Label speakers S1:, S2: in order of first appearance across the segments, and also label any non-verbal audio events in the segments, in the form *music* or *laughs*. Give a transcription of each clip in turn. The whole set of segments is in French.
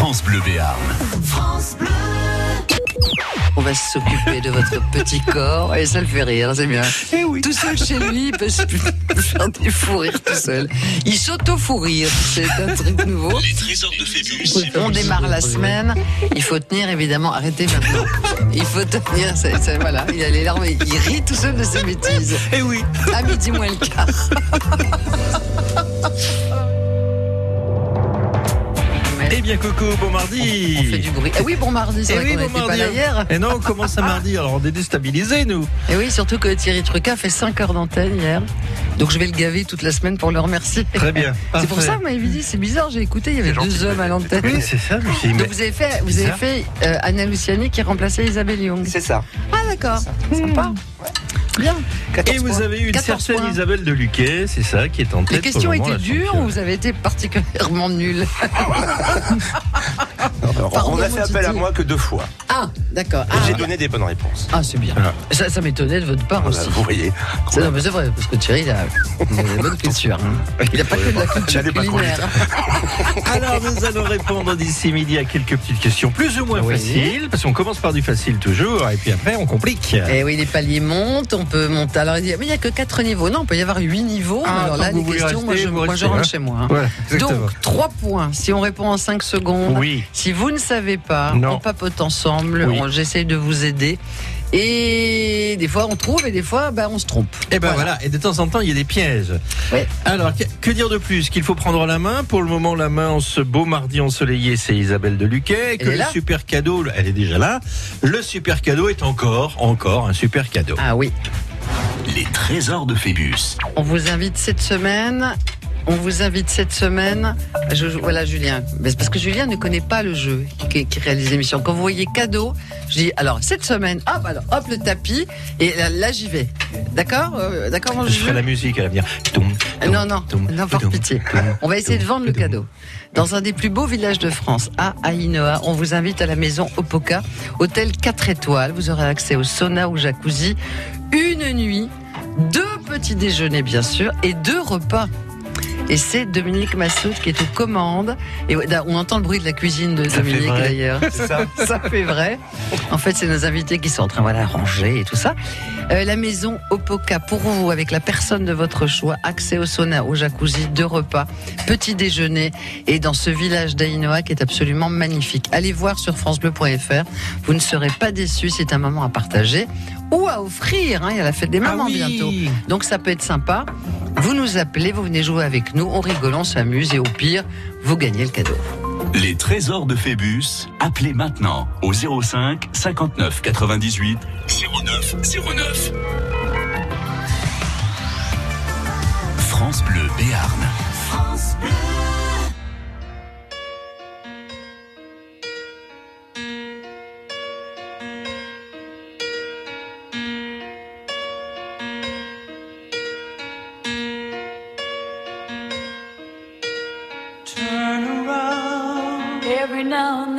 S1: France Bleu Béarn.
S2: On va s'occuper de votre petit corps et ça le fait rire, c'est bien. Tout seul chez lui, il peut se faire des fous rires tout seul. Il s'auto-fou rire, c'est un truc nouveau.
S1: Les trésors de Phébus.
S2: On démarre la semaine, il faut tenir évidemment, arrêtez maintenant. Il faut tenir, voilà, il a les larmes, il rit tout seul de ses bêtises.
S3: Eh oui.
S2: À midi moins le quart. *laughs*
S3: Eh bien, Coco, bon mardi.
S2: On fait du bruit. Eh oui, bon mardi, c'est
S3: Eh
S2: vrai
S3: oui,
S2: qu'on
S3: bon
S2: pas
S3: mardi.
S2: là hier.
S3: Et non, on commence à mardi, alors on est déstabilisés, nous.
S2: Et oui, surtout que Thierry Trucas a fait 5 heures d'antenne hier. Donc je vais le gaver toute la semaine pour le remercier.
S3: Très bien. *laughs*
S2: C'est pour ça que vous m'avez dit, c'est bizarre, j'ai écouté, il y avait deux hommes à l'antenne.
S3: Oui, c'est ça, mais-
S2: Donc vous avez fait, vous avez fait euh, Anna Luciani qui remplaçait Isabelle Young.
S4: C'est ça.
S2: Ah d'accord, sympa. Bien.
S3: Et vous avez eu une
S2: 14
S3: certaine
S2: points.
S3: Isabelle de Luquet, c'est ça, qui est en tête.
S2: Les questions étaient
S3: la
S2: dures ou vous avez été particulièrement
S4: Alors, *laughs*
S2: Pardon,
S4: on a fait appel à moi que deux fois.
S2: Ah, d'accord.
S4: Et
S2: Ah,
S4: j'ai donné des bonnes réponses.
S2: ah, c'est bien.
S3: Voilà.
S2: Ça, ça m'étonnait de votre part
S4: Voilà,
S2: aussi.
S4: vous voyez.
S2: C'est vrai, parce que Thierry, il a une bonne *laughs* culture. hein. Il n'a pas que de la culture culinaire. *laughs*
S3: Alors, nous allons répondre d'ici midi à quelques petites questions plus ou moins
S2: Oui.
S3: faciles, parce qu'on commence par du facile toujours, et puis après, on complique.
S2: Et oui, les paliers montent, on peut monter. Alors il dit, mais il n'y a que 4 niveaux. Non, il peut y avoir 8 niveaux.
S3: Ah,
S2: Alors là, les questions, moi, je, moi, rentre
S3: hein.
S2: chez moi. hein.
S3: Voilà.
S2: Donc, 3 points. Si on répond en 5 secondes,
S3: Oui.
S2: Si vous ne savez pas,
S3: Non.
S2: on papote ensemble,
S3: Oui.
S2: on- j'essaye de vous aider. Et des fois on trouve et des fois ben, on se trompe.
S3: Et ben voilà. et de temps en temps, il y a des pièges.
S2: Oui.
S3: Alors, que, que dire de plus Qu'il faut prendre la main? Pour le moment, la main en ce beau mardi ensoleillé, c'est Isabelle de Luquet. Que
S2: Elle est
S3: le
S2: là
S3: super cadeau, elle est déjà là. Le super cadeau est encore, encore un super cadeau.
S2: Ah oui.
S1: Les trésors de Phébus.
S2: On vous invite cette semaine. On vous invite cette semaine. Je, voilà Julien. Mais parce que Julien ne connaît pas le jeu qui, qui réalise l'émission. Quand vous voyez cadeau, je dis alors cette semaine, hop, alors, hop le tapis et là, là, j'y vais. D'accord, Euh, d'accord mon
S3: Je ferai la musique à l'avenir.
S2: Non, non, non, par pitié. On va essayer de vendre le cadeau. Dans un des plus beaux villages de France, à Ainoa, on vous invite à la maison Opoka, hôtel 4 étoiles. Vous aurez accès au sauna, au jacuzzi, une nuit, deux petits déjeuners bien sûr, et deux repas. Et c'est Dominique Massoud qui est aux commandes. Et on entend le bruit de la cuisine de
S3: Ça
S2: Dominique d'ailleurs.
S4: Ça. *laughs*
S2: Ça fait vrai. En fait, c'est nos invités qui sont en train voilà, ranger et tout ça. Euh, la maison Opoka pour vous, avec la personne de votre choix, accès au sauna, au jacuzzi, deux repas, petit déjeuner, et dans ce village d'Ainoa qui est absolument magnifique. Allez voir sur francebleu.fr. Vous ne serez pas déçus. C'est un moment à partager ou à offrir. hein. Il y a la fête des mamans
S3: Ah oui.
S2: bientôt. Donc ça peut être sympa. Vous nous appelez, vous venez jouer avec nous, on rigole, on s'amuse et au pire, vous gagnez le cadeau.
S1: Les trésors de Phébus. Appelez maintenant au 05 59 98 09 09. France Bleu Béarn.
S5: Turn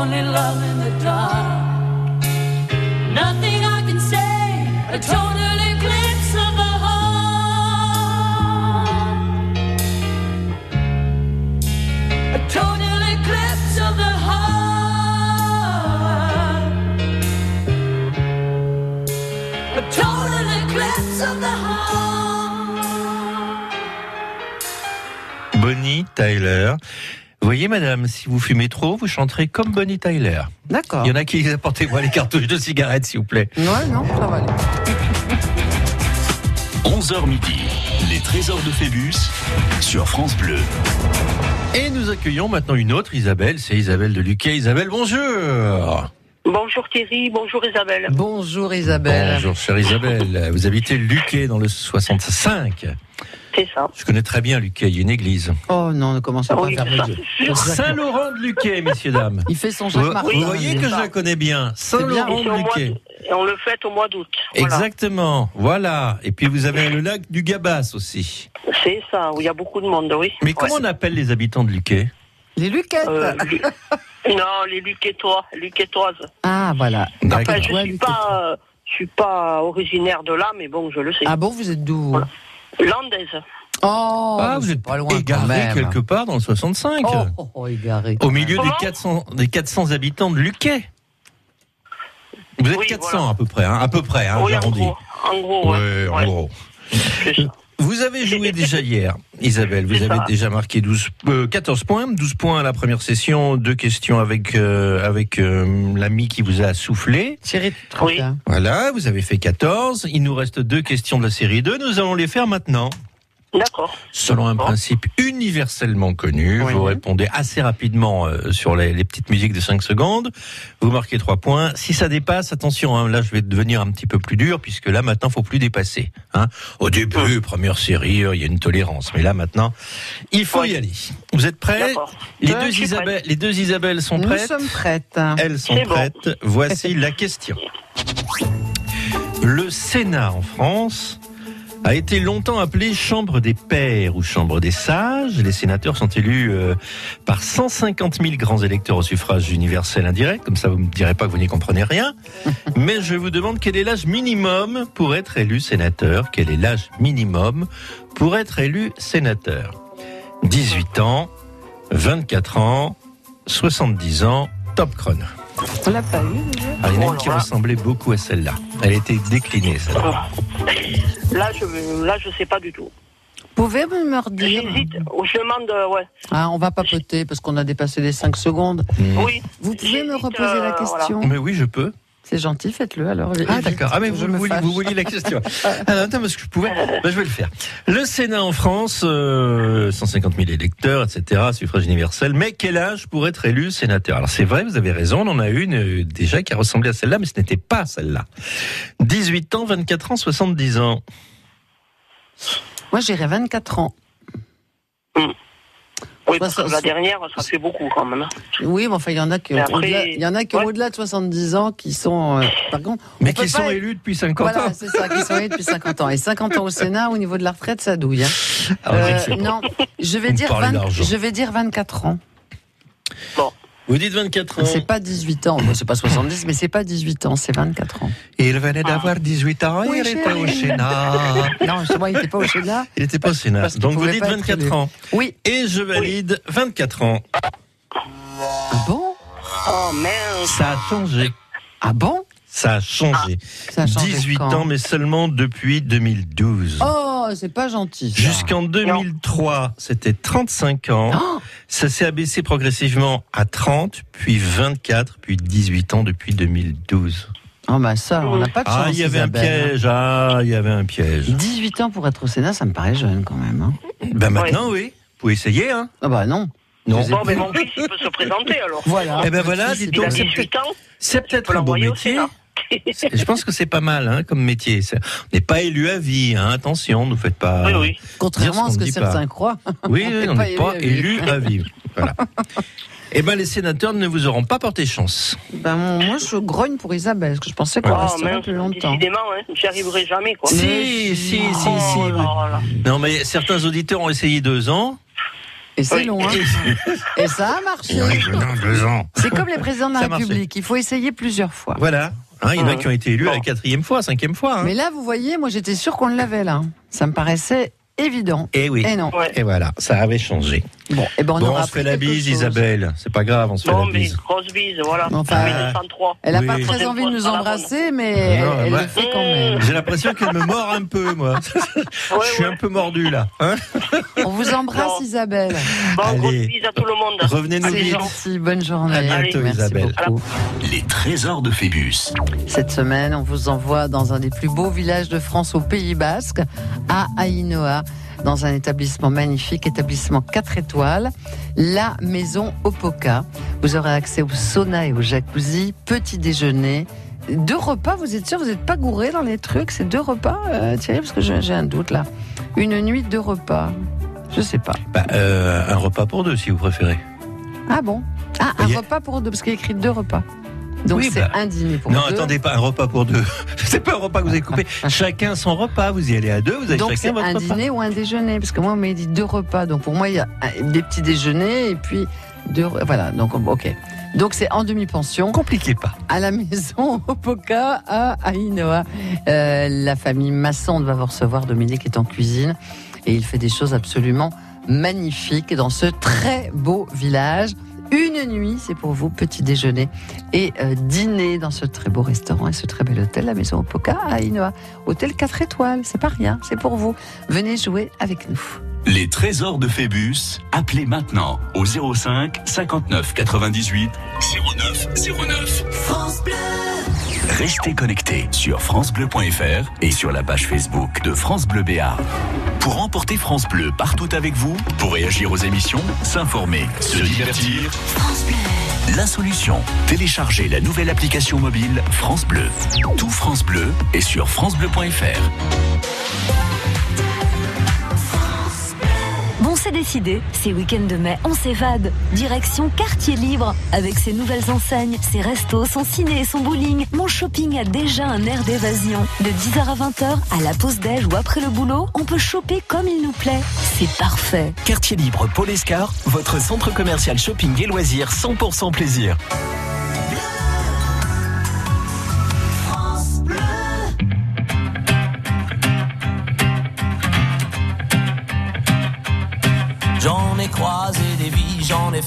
S5: Only love in the dark. Nothing I can say, a total eclipse of the heart. A total eclipse of the heart. A total eclipse of the heart.
S3: Bonnie Tyler. Vous voyez, madame, si vous fumez trop, vous chanterez comme Bonnie Tyler.
S2: D'accord.
S3: Il y en a qui *laughs* apportez-moi les cartouches de cigarettes, s'il vous plaît.
S2: Ouais, non, ça va aller. *laughs*
S1: 11h midi, les trésors de Phébus sur France Bleu.
S3: Et nous accueillons maintenant une autre Isabelle, c'est Isabelle de Luquet. Isabelle, bonjour.
S4: Bonjour Thierry, bonjour Isabelle.
S2: Bonjour Isabelle.
S3: Bonjour, chère Isabelle. Vous habitez Luquet dans le 65.
S4: C'est ça.
S3: Je connais très bien Luquet, il y a une église.
S2: Oh non, ne commencez pas
S4: Oui,
S2: à faire
S4: sûr.
S3: Saint-Laurent de Luquet, messieurs, dames.
S2: Il fait son Jacques Martin.
S3: vous voyez que je la connais bien. Saint-Laurent de Luquet.
S4: et on le fête au mois d'août. Voilà.
S3: Exactement, voilà. Et puis vous avez le lac du Gabas aussi.
S4: C'est ça, où il y a beaucoup de monde, oui.
S3: Mais comment on appelle les habitants de Luquet?
S2: Les Luquettes.
S4: Euh, *laughs* Non, les Luquetois, Luquetoises.
S2: Ah, voilà.
S4: Enfin, je suis pas, euh, je suis pas originaire de là, mais bon, je le sais.
S2: Ah bon, vous êtes d'où
S4: Voilà. Landaise.
S2: Oh,
S3: Ah, vous êtes
S2: pas loin quand
S3: égaré
S2: même.
S3: quelque part dans le 65.
S2: Oh, oh, oh, égaré.
S3: Au milieu des
S4: Comment
S3: 400, des 400 habitants de Luquet. Vous êtes
S4: Oui,
S3: 400
S4: voilà.
S3: à peu près, hein, à peu près, hein,
S4: oui, en gros. En gros,
S3: Ouais,
S4: ouais.
S3: en
S4: Ouais,
S3: gros. Vous avez joué *laughs* déjà hier, Isabelle. Vous avez
S4: ça.
S3: déjà marqué 12, euh, 14 points. 12 points à la première session, deux questions avec, euh, avec euh, l'ami qui vous a soufflé.
S2: Thierry
S4: Oui.
S3: Voilà, vous avez fait 14. Il nous reste deux questions de la série 2. Nous allons les faire maintenant.
S4: D'accord.
S3: Selon un principe universellement connu,
S2: Oui.
S3: vous répondez assez rapidement euh, sur les, les petites musiques de 5 secondes. Vous marquez 3 points. Si ça dépasse, attention, hein, là je vais devenir un petit peu plus dur puisque là maintenant faut plus dépasser. Hein. Au début, première série, euh, il y a une tolérance, mais là maintenant, il faut y aller. Vous êtes prêts?
S4: D'accord.
S3: les, deux Isabelle, les deux Isabelles sont
S2: Nous
S3: prêtes?
S2: sommes prêtes.
S3: Elles sont
S4: bon.
S3: prêtes. Voici la question. Le Sénat en France a été longtemps appelé Chambre des pairs ou Chambre des sages. Les sénateurs sont élus euh, par 150 000 grands électeurs au suffrage universel indirect. Comme ça, vous ne me direz pas que vous n'y comprenez rien. *laughs* Mais je vous demande quel est l'âge minimum pour être élu sénateur. Quel est l'âge minimum pour être élu sénateur? 18 ans, 24 ans, 70 ans, top chrono.
S2: On l'a pas eu déjà
S3: Alors, il y en a
S4: Oh
S3: une qui ressemblait beaucoup à celle-là. Elle été déclinée, celle-là.
S4: Là, je là, je sais pas du tout.
S2: Pouvez-vous me redire
S4: J'hésite. Je demande, euh, ouais.
S2: ah, On va papoter parce qu'on a dépassé les 5 secondes.
S4: Oui.
S2: Vous pouvez me reposer la
S4: euh,
S2: question
S3: Mais oui, je peux.
S2: C'est gentil, faites-le alors.
S3: Ah d'accord. Ah mais vous, vous vouliez la question. *laughs* Alors attends, parce que je pouvais. Ben, je vais le faire. Le Sénat en France, euh, 150 000 électeurs, etc., suffrage universel. Mais quel âge pour être élu sénateur? Alors c'est vrai, vous avez raison, on en a une euh, déjà qui a ressemblé à celle-là, mais ce n'était pas celle-là. 18 ans, 24 ans, 70 ans.
S2: Moi, j'irai 24 ans.
S4: Oui, parce que la dernière, ça fait beaucoup quand même. hein.
S2: Oui, mais enfin, il y en a qui,
S4: après-
S2: au-delà- il y en a qui
S4: Ouais.
S2: au-delà de 70 ans qui sont. euh, par contre, on
S3: Mais qui sont
S2: être-
S3: élus depuis 50
S2: Voilà,
S3: ans.
S2: c'est ça, qui sont élus depuis 50 ans. Et 50 ans au Sénat, au niveau de la retraite, ça douille. hein.
S3: Ah,
S2: Euh, non, je vais, dire
S3: parlez
S2: 20
S3: d'argent.
S2: je vais dire 24 ans.
S3: Vous dites 24 ans.
S2: C'est pas 18 ans. C'est pas 70, mais c'est pas 18 ans, c'est 24 ans.
S3: Il venait d'avoir 18 ans,
S2: Oui,
S3: il était au. Sénat. *laughs*
S2: Non, justement, il n'était pas au Sénat.
S3: Il n'était pas au Sénat. Donc vous dites
S2: pas être
S3: 24
S2: élu.
S3: ans.
S2: Oui.
S3: Et je valide 24 ans.
S2: Ah bon?
S4: Oh mince.
S3: Ça a changé.
S2: Ah bon?
S3: Ça a changé.
S2: Ça a changé
S3: 18
S2: quand?
S3: ans, mais seulement depuis 2012.
S2: Oh, c'est pas gentil.
S3: Jusqu'en 2003, c'était 35 ans.
S2: Oh,
S3: Ça s'est abaissé progressivement à 30, puis 24, puis 18 ans depuis 2012.
S2: oh, bah ça, on n'a pas de chance.
S3: Ah, il y avait un
S2: Isabelle.
S3: piège. Ah, il y avait un piège.
S2: 18 ans pour être au Sénat, ça me paraît jeune quand même. hein.
S3: Ben maintenant, oui. Vous pouvez essayer, hein
S2: Ah bah non.
S3: Non.
S4: Bon, mais
S2: plus.
S4: mon fils, il peut se présenter alors.
S2: Voilà.
S3: Eh ben voilà, dites donc, c'est
S4: 18 ans.
S3: C'est
S4: Tu
S3: peut-être un beau métier. Je pense que c'est pas mal hein, comme métier. On n'est pas élu à vie, hein. attention, ne faites pas.
S4: Oui, oui.
S2: Contrairement à
S3: Dire
S2: ce que certains
S3: pas.
S2: croient.
S3: Oui,
S2: On n'est pas élu à vie.
S3: à. Voilà. *laughs* Eh ben, les sénateurs ne vous auront pas porté chance.
S2: Ben, moi, je grogne pour Isabelle, parce que je pensais qu'on
S4: Oh
S2: resterait plus longtemps.
S4: décidément, hein, j'y arriverai jamais quoi.
S3: Si, si, si, si.
S4: Oh là.
S3: Non, mais certains auditeurs ont essayé deux ans.
S2: Et c'est
S4: Oui.
S2: long, hein. Et ça a marché.
S3: deux ans.
S2: C'est comme les présidents de la. République. Il faut essayer plusieurs fois.
S3: Voilà. Hein, il y en a
S4: Ouais.
S3: qui ont été élus à la quatrième fois, cinquième fois. Hein.
S2: Mais là, vous voyez, moi, j'étais sûre qu'on l'avait là. Ça me paraissait évident.
S3: Et oui.
S2: Et non.
S4: Ouais.
S3: Et voilà, ça avait changé.
S2: Bon, et ben, on
S3: bon,
S2: aura
S3: on se fait la bise,
S2: chose.
S3: Isabelle. C'est pas grave, on se fait
S4: Bon,
S3: la
S4: mais
S3: bise.
S4: grosse bise, voilà.
S2: Enfin,
S4: 1903.
S2: Elle n'a
S3: Oui.
S2: pas très envie de nous
S4: la
S2: embrasser, mais elle,
S3: Non,
S2: elle
S3: ouais.
S2: le fait quand même.
S3: J'ai l'impression qu'elle me mord un peu, moi. *laughs*
S4: Ouais,
S3: Je suis
S4: ouais.
S3: un peu mordu, là. Hein
S2: On vous embrasse. Isabelle.
S4: Bon, grosse bise à tout le monde.
S3: Revenez-nous
S2: C'est
S3: vite.
S2: gentil. Bonne journée.
S3: À bientôt, Isabelle.
S1: Les trésors de Phébus.
S2: Cette semaine, on vous envoie dans un des plus beaux villages de France au Pays Basque, à Ainoa, dans un établissement magnifique, établissement 4 étoiles, la maison Opoka. Vous aurez accès au sauna et au jacuzzi, petit déjeuner. Deux repas, vous êtes sûr, vous n'êtes pas gouré dans les trucs C'est deux repas, euh, Thierry, parce que j'ai un doute là. Une nuit, deux repas. Je sais pas.
S3: Bah, euh, un repas pour deux, si vous préférez.
S2: Ah bon? Ah, un repas pour deux, parce qu'il écrit deux repas. Donc
S3: Oui,
S2: c'est
S3: bah,
S2: un dîner pour
S3: non,
S2: deux.
S3: attendez pas, un repas pour deux. *laughs* C'est pas un repas que vous avez coupé. *laughs* Chacun son repas. Vous y allez à deux, vous avez
S2: Donc
S3: chacun votre
S2: un
S3: repas.
S2: dîner ou un déjeuner Parce que moi, on m'a dit deux repas. Donc pour moi, il y a des petits déjeuners et puis deux. Voilà, donc ok. Donc c'est en demi-pension
S3: Compliquez pas.
S2: à la maison *laughs* Opoka à Ainoa. Euh, la famille Masson va vous recevoir. Dominique est en cuisine et il fait des choses absolument magnifiques dans ce très beau village. Une nuit, c'est pour vous, petit déjeuner et euh, dîner dans ce très beau restaurant et ce très bel hôtel, la maison Opoka à Ainoa. Hôtel 4 étoiles, c'est pas rien, c'est pour vous. Venez jouer avec nous.
S1: Les trésors de Phébus. Appelez maintenant au 05 59 98 09 09.
S5: France.
S1: Restez connectés sur FranceBleu.fr et sur la page Facebook de France Bleu Béarn. Pour remporter France Bleu partout avec vous, pour réagir aux émissions, s'informer, se divertir. La solution. Téléchargez la nouvelle application mobile France Bleu. Tout France Bleu est sur francebleu.fr.
S6: décidé. Ces week-ends de mai, on s'évade. Direction Quartier Libre. Avec ses nouvelles enseignes, ses restos, son ciné et son bowling, mon shopping a déjà un air d'évasion. De 10h à 20h, à la pause déj ou après le boulot, on peut choper comme il nous plaît. C'est parfait.
S7: Quartier libre Paul Escar, votre centre commercial shopping et loisirs 100% plaisir.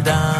S8: d'un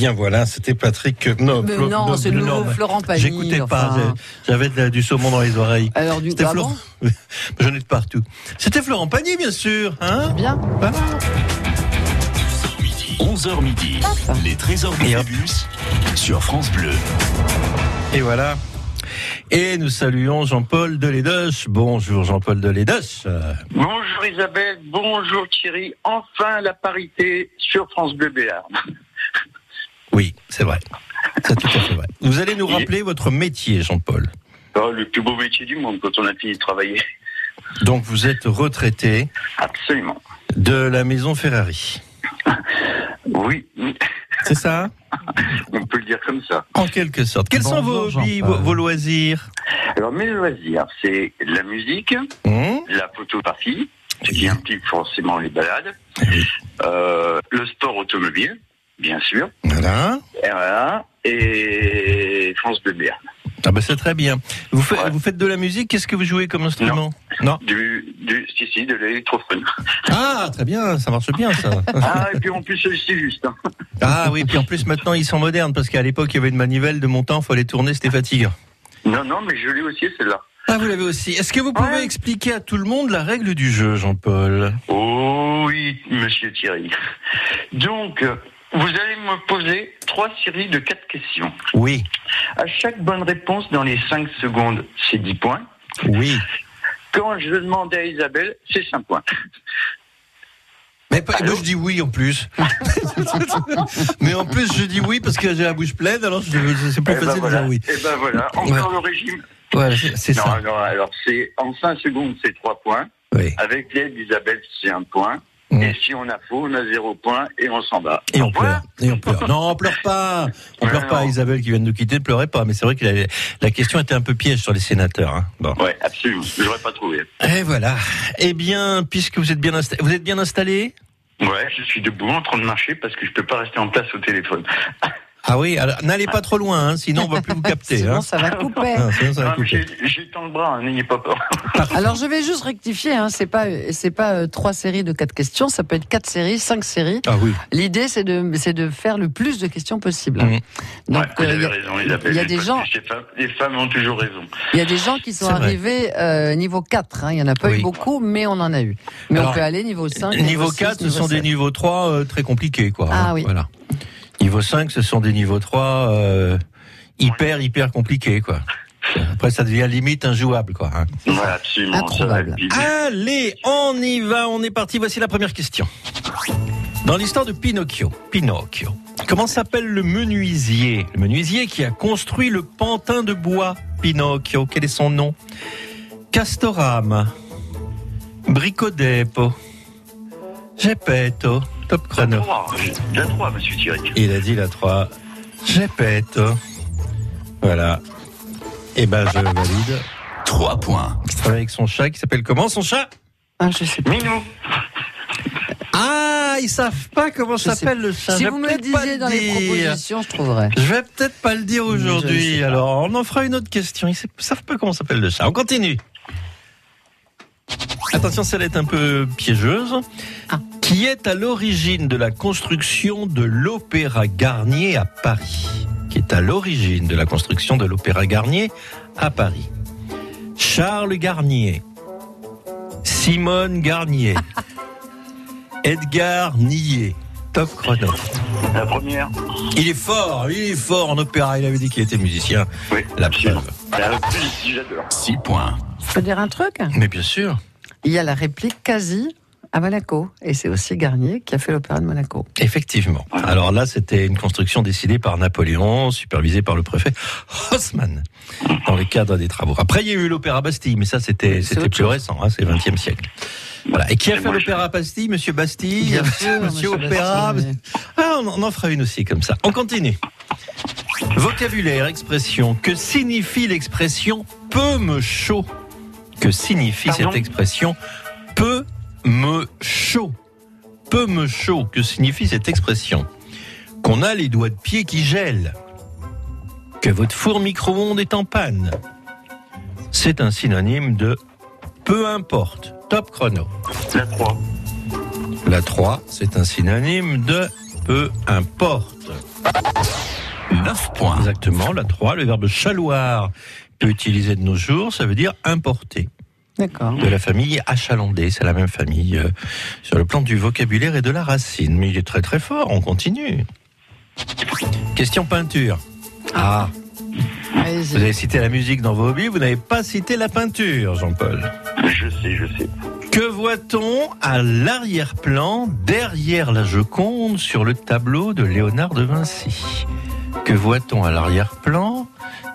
S3: Bien voilà, c'était Patrick.
S2: Mais
S3: Flo-
S2: non, c'est le nouveau Florent Pagny,
S3: J'écoutais pas,
S2: enfin.
S3: j'avais du saumon dans les oreilles.
S2: Alors, du
S3: C'était
S2: ah
S3: Florent. *laughs* J'en ai de partout. C'était Florent Pagny, bien sûr. Hein
S2: Bien.
S3: Voilà.
S1: 11h midi. Les trésors
S3: hop.
S1: Phébus sur France Bleu.
S3: Et voilà. Et nous saluons Jean-Paul Deledoche. Bonjour Jean-Paul Deledoche. Euh,
S9: Bonjour Isabelle, bonjour Thierry. Enfin la parité sur France Bleu Béarn.
S3: Oui, c'est vrai. C'est tout à fait vrai. Vous allez nous rappeler votre métier, Jean-Paul.
S9: Oh, le plus beau métier du monde quand on a fini de travailler.
S3: Donc vous êtes retraité
S9: Absolument.
S3: de la maison Ferrari.
S9: Oui.
S3: C'est ça
S9: On peut le dire comme ça.
S3: En quelque sorte. Quels sont vos
S2: Bonjour,
S3: hobbies,
S2: Jean-Paul.
S3: vos, vos loisirs
S9: Alors, mes loisirs, c'est la musique,
S3: Hum
S9: la photographie, ce qui implique forcément les balades, euh, le sport automobile, bien sûr,
S3: Voilà.
S9: et, France Bleu Béarn.
S3: Ah bah c'est très bien. Vous, faites-
S9: Ouais.
S3: vous faites de la musique, qu'est-ce que vous jouez comme instrument? Non.
S9: Du, du, si, si, de l'électrophone.
S3: Ah, très bien, ça marche bien ça. *laughs*
S9: Ah, et puis en plus, c'est juste. hein.
S3: Ah oui, puis en plus maintenant ils sont modernes parce qu'à l'époque il y avait une manivelle de montant, il fallait tourner, c'était fatigant.
S9: Non, non, mais je l'ai aussi, celle-là.
S3: Ah, vous l'avez aussi. Est-ce que vous pouvez
S9: Ouais.
S3: expliquer à tout le monde la règle du jeu, Jean-Paul?
S9: Oh oui, monsieur Thierry. Donc, vous allez me poser trois séries de quatre questions.
S3: Oui,
S9: À chaque bonne réponse dans les cinq secondes, c'est 10 points.
S3: oui.
S9: Quand je demande à Isabelle, c'est 5 points.
S3: Mais pas- moi je dis oui en plus. *laughs* Mais en plus je dis oui parce que j'ai la bouche pleine, alors c'est plus
S9: Eh ben
S3: facile
S9: voilà.
S3: de dire oui.
S9: Eh ben voilà, encore le régime.
S3: Ouais, c'est ça.
S9: non, alors c'est en 5 secondes, c'est 3 points.
S3: Oui.
S9: Avec l'aide d'Isabelle, c'est 1 point.
S3: Mm.
S9: Et si on a faux, on a 0 point et on s'en bat.
S3: Et on pleure. Et on pleure. Non, on pleure pas. On pleure pas. Isabelle qui vient de nous quitter, ne pleurez pas. Mais c'est vrai que la, la question était un peu piège sur les sénateurs. Hein. Bon.
S9: Ouais, absolument. J'aurais pas trouvé.
S3: Et voilà. Eh bien, puisque vous êtes bien installé, vous êtes bien installé?
S9: Ouais, je suis debout en train de marcher parce que je peux pas rester en place au téléphone. *laughs*
S3: Ah oui. Alors n'allez pas trop loin, hein, sinon on va plus vous capter. *laughs*
S2: Sinon,
S3: Hein.
S2: ça va couper.
S3: Ah, sinon, ça va
S9: Non,
S3: couper.
S9: j'ai tant le bras, hein, n'ayez pas peur.
S2: Alors je vais juste rectifier, hein, c'est pas c'est pas euh, trois séries de quatre questions, ça peut être quatre séries, cinq séries.
S3: Ah oui.
S2: L'idée c'est de c'est de faire le plus de questions possible.
S3: Mhm.
S2: Donc
S9: Ouais, vous
S2: euh,
S9: avez
S2: il y a-
S9: raison, Isabelle.
S2: il y a
S9: Une
S2: des gens-
S9: Les femmes, ont toujours raison.
S2: il y a des gens qui sont arrivés euh, niveau 4, hein. il y en a pas
S3: Oui.
S2: eu beaucoup mais on en a eu. Mais
S3: Alors,
S2: on peut aller niveau 5,
S3: Niveau
S2: 6,
S3: 4, ce
S2: niveau
S3: sont des
S2: 7.
S3: niveaux 3 euh, très compliqués, quoi.
S2: Ah
S3: hein.
S2: oui.
S3: Voilà. Niveau 5, ce sont des niveaux 3 euh, hyper, hyper compliqués, quoi. Après, ça devient limite injouable, quoi. hein.
S9: Voilà, absolument.
S3: Allez, on y va, on est parti. Voici la première question. Dans l'histoire de Pinocchio, Pinocchio, comment s'appelle le menuisier Le menuisier qui a construit le pantin de bois? Pinocchio. Quel est son nom? Castorama, Bricodepo, Geppetto, top
S9: La
S3: chrono.
S9: 3, la 3, monsieur Thierry.
S3: Il a dit la 3. Geppetto. Voilà. Eh ben, je valide.
S1: 3 points.
S3: Il travaille avec son chat qui s'appelle comment son chat?
S2: Ah, je sais pas.
S9: Minou.
S3: Ah, ils savent pas comment s'appelle le chat.
S2: Si
S3: Je vais
S2: vous me le
S3: peut-être pas
S2: disiez
S3: le
S2: dans les
S3: dire.
S2: propositions, je trouverais.
S3: Je vais peut-être pas le dire aujourd'hui. Alors, on en fera une autre question. Ils ne savent pas comment s'appelle le chat. On continue. Attention, celle est un peu piégeuse.
S2: Ah.
S3: Qui est à l'origine de la construction de l'Opéra Garnier à Paris? Qui est à l'origine de la construction de l'Opéra Garnier à Paris Charles Garnier, Simone Garnier, *laughs* Edgar Nier. Top chrono.
S9: La première.
S3: Il est fort, il est fort en opéra. Il avait dit qu'il était musicien.
S9: Oui,
S3: La preuve.
S9: La plus, j'adore.
S1: 6 points.
S2: Je peux dire un truc?
S3: Mais bien sûr.
S2: Il y a la réplique quasi à Monaco. Et c'est aussi Garnier qui a fait l'opéra de Monaco.
S3: Effectivement. Alors là, c'était une construction décidée par Napoléon, supervisée par le préfet Haussmann, dans le cadre des travaux. Après, il y a eu l'Opéra Bastille, mais ça, c'était plus
S2: chose.
S3: récent, hein, c'est 20e siècle. Voilà. Et qui a fait l'Opéra Bastille Monsieur Bastille
S2: Bien sûr,
S3: Monsieur
S2: monsieur
S3: Opéra
S2: Bastille.
S3: Ah, on en- on en fera une aussi comme ça. On continue. Vocabulaire, expression. Que signifie l'expression peu me chaud Que signifie
S9: Pardon
S3: cette expression peu me chaud Peu me chaud. Que signifie cette expression Qu'on a les doigts de pied qui gèlent. Que votre four micro-ondes est en panne. C'est un synonyme de peu importe. Top chrono.
S9: La 3.
S3: La 3, c'est un synonyme de peu importe.
S1: 9 points.
S3: Exactement, la 3, le verbe chaloir, utilisé de nos jours, ça veut dire importer.
S2: D'accord.
S3: De la famille achalandée, c'est la même famille euh, sur le plan du vocabulaire et de la racine. Mais il est très très fort, on continue. Question peinture. Ah, vous avez cité la musique dans vos hobbies, vous n'avez pas cité la peinture, Jean-Paul.
S9: Je sais, je sais.
S3: Que voit-on à l'arrière-plan, derrière la Joconde, sur le tableau de Léonard de Vinci? Que voit-on à l'arrière-plan,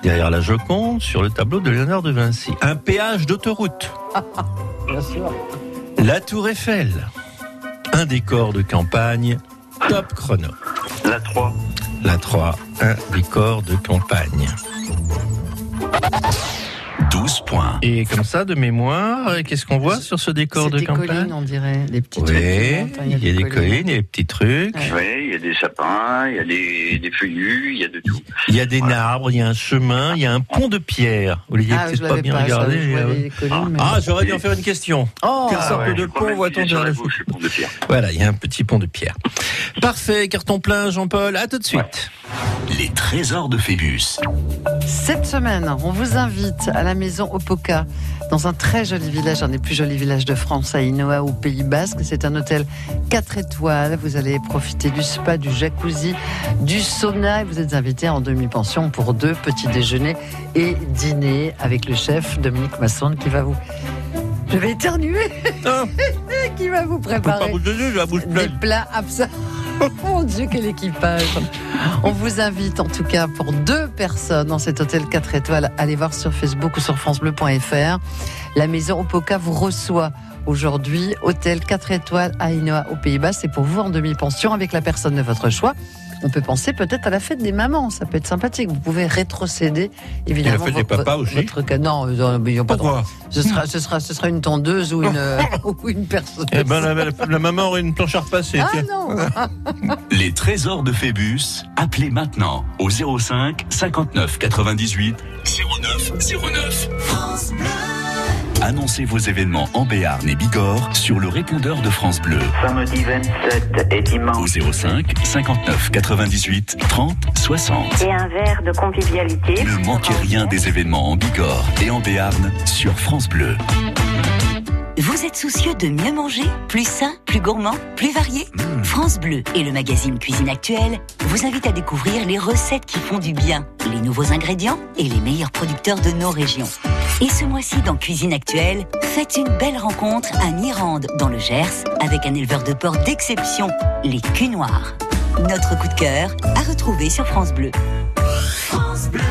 S3: derrière la Joconde, sur le tableau de Léonard de Vinci Un péage d'autoroute, *laughs*
S2: Bien sûr.
S3: la tour Eiffel, un décor de campagne, top chrono.
S9: La 3.
S3: La 3, un décor de campagne.
S1: 12 points.
S3: Et comme ça, de mémoire, euh, qu'est-ce qu'on voit sur ce décor
S2: C'est
S3: de
S2: des
S3: campagne
S2: collines, on dirait, des petits trucs.
S3: Oui,
S2: hein,
S3: il y a des collines, il y a des petits trucs.
S9: Oui, il y a des sapins, il y a des, des feuillus, il y a de tout.
S3: Il y a des arbres, il y a un chemin, il y a un pont de pierre. Vous l'avez
S2: Ah,
S3: peut-être pas bien
S2: pas,
S3: regardé. euh,
S2: collines,
S3: Ah, j'aurais dû en faire une question.
S2: Oh,
S3: Quelle sorte
S9: ouais,
S3: de pont voit-on dans
S9: la pont de pierre.
S3: Voilà, il y a un petit pont de pierre. Parfait, carton plein, Jean-Paul. À tout de suite.
S1: Les trésors de Phébus.
S2: Cette semaine, on vous invite à la maison Opoka, dans un très joli village, un des plus jolis villages de France, à Inoa, au Pays Basque. C'est un hôtel 4 étoiles. Vous allez profiter du spa, du jacuzzi, du sauna. Et vous êtes invité en demi-pension pour deux petits déjeuners et dîner avec le chef Dominique Masson qui va vous. Je vais éternuer.
S3: Ah. *laughs*
S2: qui va vous
S3: pas
S2: préparer
S3: les yeux, j'ai la bouche
S2: des
S3: pleine.
S2: plats absents. *laughs* Mon Dieu, quel équipage On vous invite en tout cas pour deux personnes dans cet hôtel 4 étoiles. Allez voir sur Facebook ou sur francebleu.fr. La maison Opoka vous reçoit aujourd'hui. Hôtel 4 étoiles à Inoa aux Pays-Bas. C'est pour vous en demi-pension avec la personne de votre choix. On peut penser peut-être à la fête des mamans, ça peut être sympathique. Vous pouvez rétrocéder évidemment.
S3: fête des papas aussi
S2: Votre. Non, euh, mais ils ont pas
S3: Pourquoi
S2: ce sera, ce sera, ce sera une tondeuse ou une, *laughs* euh, ou une personne.
S3: Eh ben, la, la- la maman aurait une planche à repasser.
S2: ah
S3: tiens.
S2: non *laughs*
S1: Les trésors de Phébus. Appelez maintenant au 05 59 98 09 09. France Bleu. Annoncez vos événements en Béarn et Bigorre sur le répondeur de France Bleu
S10: Samedi 27 et dimanche.
S1: au 05 59 98 30 60.
S10: Et un verre de convivialité.
S1: Ne manquez rien des événements en Bigorre et en Béarn sur France Bleu.
S11: Vous êtes soucieux de mieux manger Plus sain, plus gourmand, plus varié France Bleu et le magazine Cuisine Actuelle vous invitent à découvrir les recettes qui font du bien, les nouveaux ingrédients et les meilleurs producteurs de nos régions. Et ce mois-ci dans Cuisine Actuelle, faites une belle rencontre à Mirande, dans le Gers, avec un éleveur de porc d'exception, les culs noirs. Notre coup de cœur à retrouver sur France Bleu. France Bleu.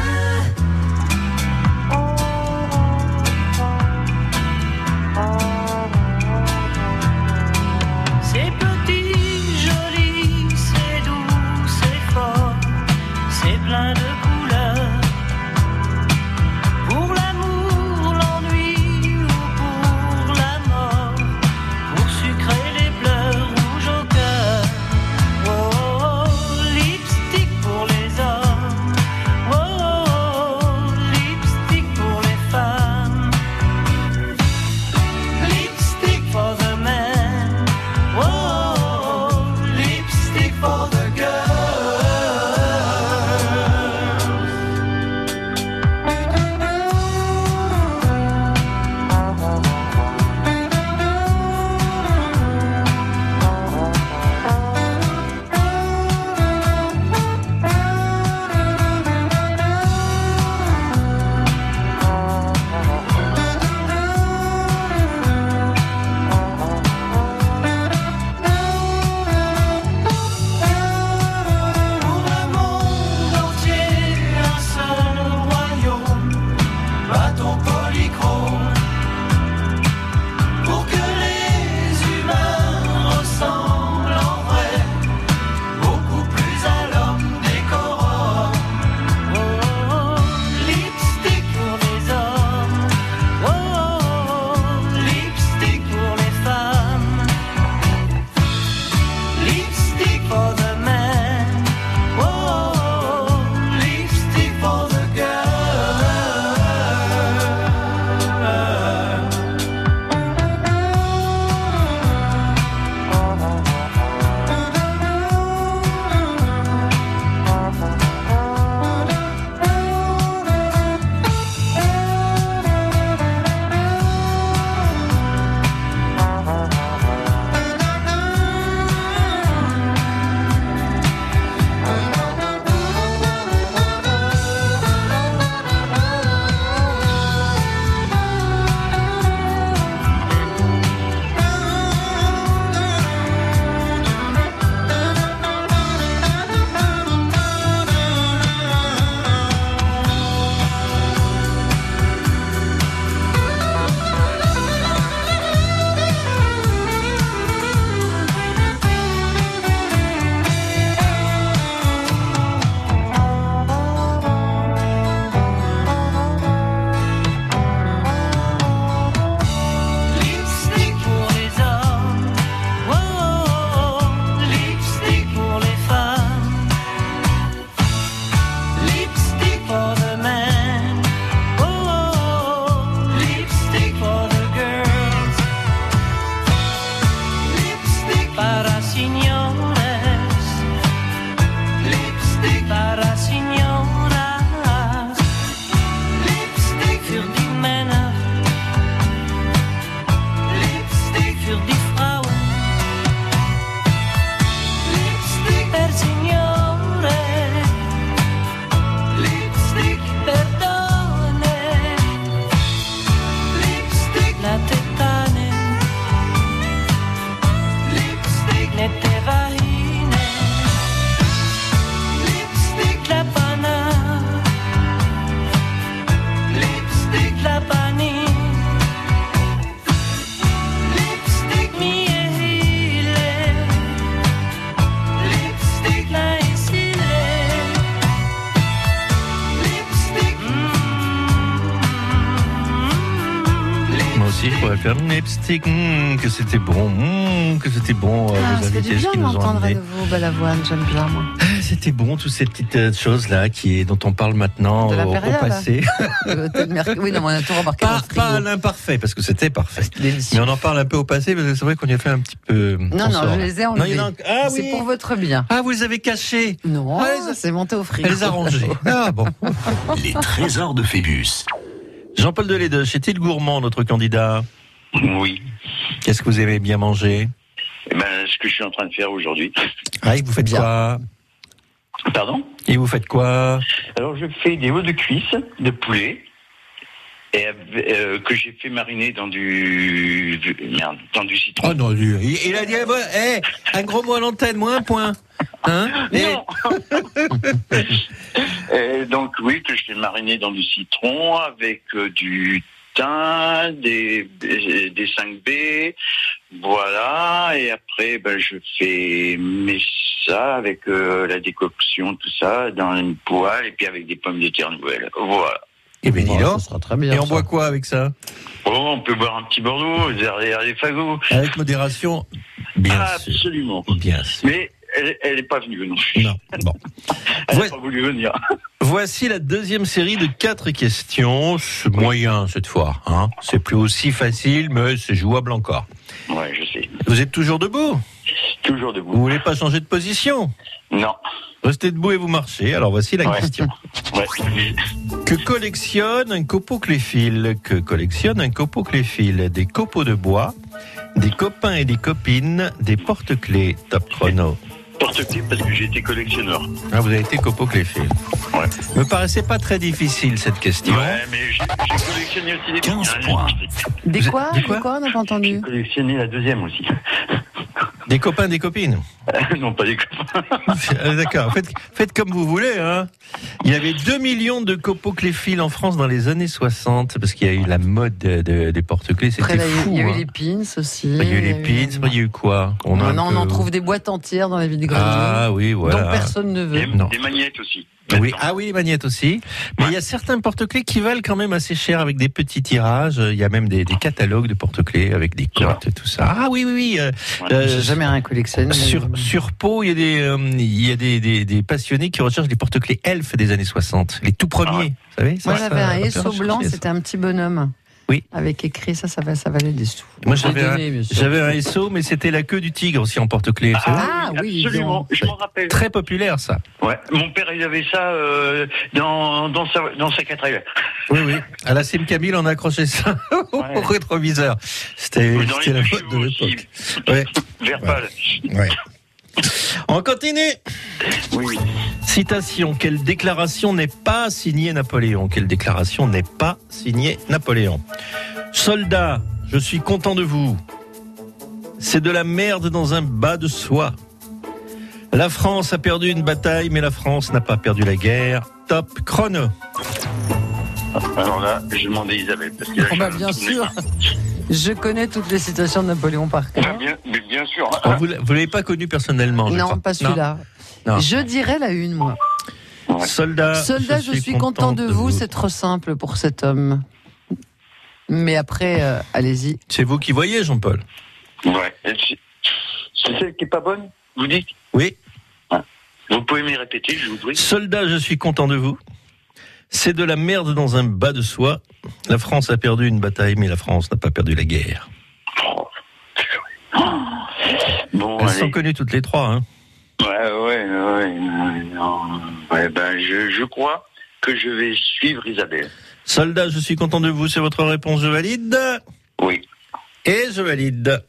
S3: Hmm, que c'était bon, hmm, que c'était bon, euh,
S2: Ah,
S3: vos invités,
S2: du
S3: ce
S2: bien
S3: qu'ils nous ont
S2: d'entendre à
S3: amené.
S2: nouveau Balavoine, j'aime bien moi.
S3: Ah, C'était bon, toutes ces petites euh, choses-là qui, dont on parle maintenant
S2: De
S3: au, passé. *laughs*
S2: Mercure- Oui, non, on a tout remarqué.
S3: Pas, pas à l'imparfait, parce que c'était parfait. Mais on en parle un peu au passé, parce que c'est vrai qu'on y a fait un petit peu.
S2: Non,
S3: on
S2: non,
S3: sort,
S2: je
S3: là.
S2: les ai enlevés.
S3: en Ah
S2: C'est
S3: oui.
S2: pour votre bien.
S3: Ah, vous les avez cachés
S2: Non,
S3: Ah, les a-
S2: c'est monté au frigo.
S3: Elle les a rangés. *laughs* Ah bon.
S1: Les trésors de Phébus.
S3: Jean-Paul Delédoche, est-il gourmand, notre candidat
S9: Oui.
S3: Qu'est-ce que vous aimez bien manger?
S9: Eh ben, ce que je suis en train de faire aujourd'hui.
S3: Ah, et vous faites quoi?
S9: Pardon?
S3: Et vous faites quoi?
S9: Alors, je fais des hauts de cuisse de poulet. Et, euh, que j'ai fait mariner dans du merde, dans du citron.
S3: Oh non, lui, il, il a dit, eh, eh, un gros mot à l'antenne, moi un point. Hein?
S9: Non. *laughs* Et donc oui, que je fais mariner dans du citron avec euh, du des, des, des 5B, voilà. Et après, ben, je fais mes ça avec euh, la décoction, tout ça, dans une poêle et puis avec des pommes de terre nouvelles. Voilà.
S3: Eh ben, dis donc.
S2: sera très bien.
S3: Et on
S2: ça.
S3: boit quoi avec ça?
S9: Oh, on peut boire un petit Bordeaux derrière les fagots.
S3: Avec modération Bien sûr.
S9: Absolument.
S3: Bien sûr.
S9: Mais elle, elle est pas venue non.
S3: Non, bon. *laughs*
S9: Elle n'a pas voulu venir. *laughs*
S3: Voici la deuxième série de quatre questions. C'est moyen cette fois. Hein. C'est plus aussi facile, mais c'est jouable encore.
S9: Ouais, je sais.
S3: Vous êtes toujours debout?
S9: Toujours
S3: Vous
S9: debout.
S3: voulez pas changer de position?
S9: Non.
S3: Restez debout et vous marchez. Alors voici la
S9: Ouais.
S3: question. *laughs*
S9: Ouais.
S3: Que collectionne un copeau cléphile Que collectionne un copeau cléphile Des copeaux de bois, des copains et des copines, des porte-clés. Top chrono.
S9: Porte-clés parce que j'ai été collectionneur.
S3: Ah, vous avez été cléphile.
S9: Ouais.
S3: Me paraissait pas très difficile cette question.
S9: Ouais, mais j'ai j'ai collectionné aussi des
S1: 15
S9: bouquins,
S1: points.
S9: j'ai-
S2: Des quoi
S3: des quoi
S2: Des quoi On n'a pas
S9: J'ai
S2: entendu.
S9: collectionné la deuxième aussi.
S3: Des copains, des copines. *laughs*
S9: non, pas des copains.
S3: Ah, D'accord, faites, faites comme vous voulez. Hein. Il y avait 2 millions de copeaux cléphiles en France dans les années 60, parce qu'il y a eu la mode de- de- des porte-clés,
S2: Après,
S3: c'était
S2: là, il y a eu-
S3: fou.
S2: il y a eu
S3: hein.
S2: les pins aussi.
S3: Il y a eu les pins, il y a eu quoi on a un
S2: Maintenant, on en trouve des boîtes entières dans les vides-greniers.
S3: Ah oui, voilà.
S2: dont personne ne veut.
S9: Des,
S3: Non.
S9: des magnettes aussi.
S3: Oui, ah oui, les magnettes aussi. Mais il y a certains porte-clés qui valent quand même assez cher avec des petits tirages. Il y a même des, des catalogues de porte-clés avec des cotes et tout ça. Ah oui, oui, oui. euh,
S9: Ouais.
S3: euh,
S2: J'ai jamais rien collectionné.
S3: sur, sur Pau, il y a des, euh, il y a des, des, des passionnés qui recherchent des porte-clés elfes des années 60. Les tout premiers,
S9: Ah ouais.
S3: vous savez
S2: Moi, j'avais un Esso
S3: rechercher
S2: blanc, c'était un petit bonhomme.
S3: Oui.
S2: Avec écrit, ça, ça, va- ça valait des sous.
S3: Moi, j'avais un,
S2: donné, bien sûr.
S3: j'avais un SO, mais c'était la queue du tigre aussi en porte-clés.
S2: Ah, oui,
S9: absolument. Je m'en rappelle.
S3: Très populaire, ça.
S9: Ouais. Mon père, il avait ça euh, dans, dans, sa, dans sa 4
S3: Oui, oui. À la Sim Camille, on a accroché ça *laughs* au rétroviseur. C'était, la mode de
S9: aussi.
S3: l'époque. Ouais.
S9: Pâle.
S3: Ouais. On continue.
S9: Oui.
S3: Citation. Quelle déclaration n'est pas signée Napoléon? Quelle déclaration n'est pas signée Napoléon? Soldats, je suis content de vous. C'est de la merde dans un bas de soie. La France a perdu une bataille, mais la France n'a pas perdu la guerre. Top chrono.
S9: Alors là, je demandais à Isabelle. Parce que là,
S2: Oh, bah,
S9: je-
S2: bien sûr. Je connais toutes les citations de Napoléon par cœur.
S9: bien, mais bien sûr.
S3: Oh, vous ne l'avez pas connu personnellement, je
S2: Non,
S3: crois.
S2: pas celui-là.
S3: Non.
S2: Je dirais la une, moi.
S3: Soldat,
S2: Soldat, je suis content de vous, c'est trop simple pour cet homme. Mais après, euh, allez-y.
S3: C'est vous qui voyez, Jean-Paul
S9: Ouais. C'est celle qui est pas bonne, vous dites
S3: Oui.
S9: Vous pouvez me répéter, je vous prie
S3: Soldat, je suis content de vous. C'est de la merde dans un bas de soie. La France a perdu une bataille, mais la France n'a pas perdu la guerre.
S9: Oh, Bon,
S3: Elles
S9: allez.
S3: sont connues toutes les trois. Hein.
S9: Ouais, ouais, ouais. non. Ouais, ben, je, je crois que je vais suivre Isabelle.
S3: Soldat, je suis content de vous. C'est votre réponse. Je valide.
S9: Oui.
S3: Et je valide.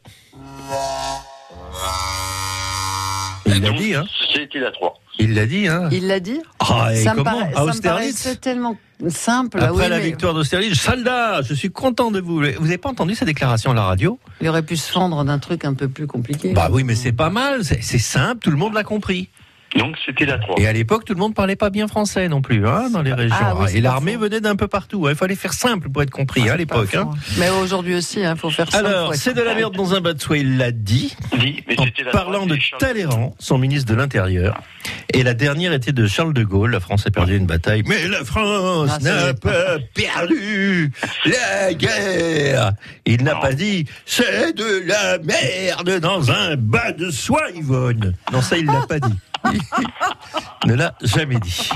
S3: Il l'a dit, hein
S9: C'était la 3.
S3: Il l'a dit, hein
S2: Il l'a dit
S3: Ah, et
S2: ça, me
S3: comment
S2: paraît-
S3: À
S2: ça me
S3: Austerlitz
S2: paraissait tellement simple.
S3: Après
S2: oui,
S3: la
S2: mais
S3: victoire d'Austerlitz, soldat, je suis content de vous. Vous n'avez pas entendu sa déclaration à la radio?
S2: Il aurait pu se fendre d'un truc un peu plus compliqué.
S3: Bah oui, mais c'est pas mal. C'est c'est simple, tout le monde l'a compris.
S9: Donc c'était la 3.
S3: Et à l'époque, tout le monde parlait pas bien français non plus, hein, dans les régions.
S2: Ah oui, c'est
S3: et l'armée venait d'un peu partout. hein. Il fallait faire simple pour être compris hein, à l'époque. hein.
S2: Mais aujourd'hui aussi, il faut faire ça.
S3: Alors, c'est de la merde dans un bas de soie, il l'a dit.
S9: Dit, mais
S3: En
S9: c'était la
S3: parlant de Talleyrand, son ministre de l'Intérieur. Et la dernière était de Charles de Gaulle. La France a perdu une bataille. Mais la France
S2: Ah,
S3: n'a pas perdu la guerre. Il n'a pas dit c'est de la merde dans un bas de soie, Yvonne. Non, ça, il l'a pas dit. Ne l'a jamais dit.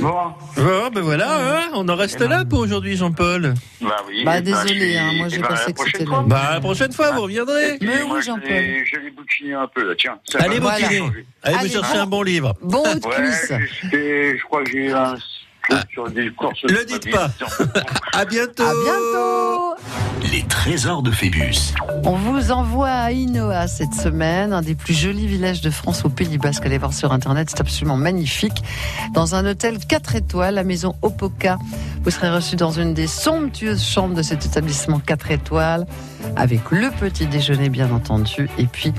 S9: Bon,
S3: Bon, ben voilà, hein, on en reste là pour aujourd'hui, Jean-Paul.
S9: bah oui.
S2: Bah,
S9: ben,
S2: désolé,
S9: je-
S2: hein, moi, j'ai
S9: eh ben,
S2: pensé que c'était le-
S3: Bah, la prochaine fois, vous reviendrez.
S2: Mais oui,
S9: je
S2: Jean-Paul.
S9: Je vais bouquiner un peu, là, tiens. Ça
S3: Allez,
S9: va.
S3: Bouquiner. Allez,
S2: Allez,
S3: vous chercher
S2: bon.
S3: un bon livre.
S2: Bon haut de
S9: Ouais,
S2: cuisse.
S9: je crois que j'ai un truc sur des courses.
S3: Ah. Le dites pas. *laughs* À bientôt.
S2: À bientôt.
S1: Les trésors de Phébus.
S2: On vous envoie à Inoa cette semaine, un des plus jolis villages de France au Pays Basque. Allez voir sur internet, c'est absolument magnifique. Dans un hôtel 4 étoiles, la maison Opoka. Vous serez reçu dans une des somptueuses chambres de cet établissement 4 étoiles, avec le petit déjeuner bien entendu, et puis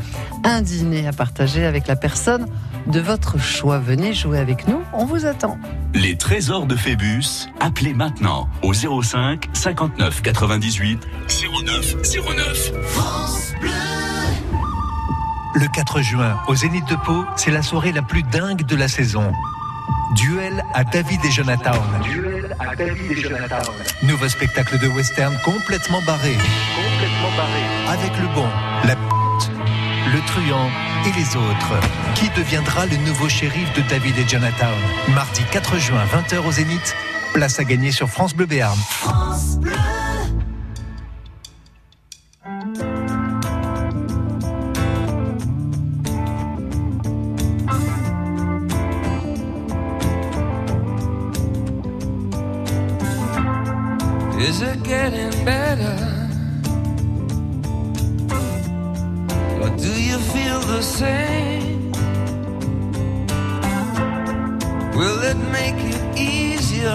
S2: un dîner à partager avec la personne de votre choix. Venez jouer avec nous, on vous attend.
S1: Les trésors de Phébus. Appelez maintenant au 05 59 98 09 09.
S12: Le 4 juin, au Zénith de Pau, c'est la soirée la plus dingue de la saison. Duel à David et Jonathan.
S13: Duel à David et Jonathan.
S12: Nouveau spectacle de western complètement barré.
S13: Complètement barré.
S12: Avec le bon, la p***, le truand et les autres. Qui deviendra le nouveau shérif de David et Jonathan? Mardi 4 juin, 20h au Zénith. Place à gagner sur France Bleu Béarn.
S8: Is it getting better? Will it make it easier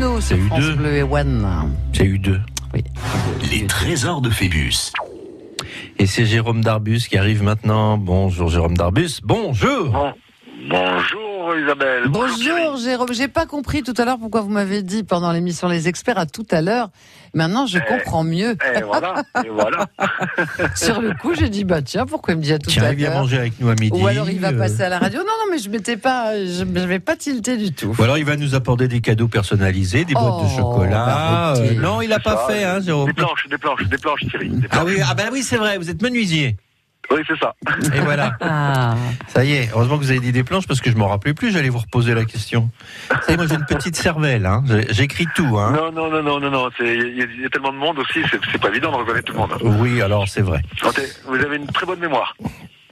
S2: Bono sur
S3: eu
S2: France
S3: deux.
S2: Bleu et One.
S3: J'ai eu deux.
S2: Oui.
S1: Les trésors de Phébus.
S3: Et c'est Jérôme Darbus qui arrive maintenant. Bonjour Jérôme Darbus. Bonjour.
S13: Bonjour Isabelle.
S2: Bonjour Jérôme, j'ai pas compris tout à l'heure pourquoi vous m'avez dit pendant l'émission Les Experts à tout à l'heure. Maintenant je comprends mieux.
S13: Et voilà, et voilà. *laughs* *laughs*
S2: Sur le coup j'ai dit bah tiens pourquoi il me dit à tout
S3: Tiens,
S2: à
S3: il vient
S2: l'heure
S3: manger avec nous à midi.
S2: Ou alors il va
S3: euh,
S2: passer à la radio. Non non mais je m'étais pas, je n'avais pas tilté du tout.
S3: Ou alors il va nous apporter des cadeaux personnalisés, des boîtes de
S2: Oh,
S3: chocolat. Euh, non, il a pas
S13: Ça,
S3: fait, hein, Jérôme.
S13: Des planches, des planches, des planches Thierry. des
S3: Ah
S13: planches.
S3: oui, ah ben oui, c'est vrai, vous êtes menuisier.
S13: Oui, c'est ça.
S3: Et voilà. *laughs*
S2: Ah.
S3: Ça y est, heureusement que vous avez dit des planches parce que je m'en rappelais plus, j'allais vous reposer la question. Vous savez, moi j'ai une petite cervelle, hein. J'écris tout. Hein.
S13: Non, non, non, non, non, non. Il y, a- il y a tellement de monde aussi, c'est pas évident de reconnaître tout le monde.
S3: Oui, alors c'est vrai.
S13: Vous avez une très bonne mémoire.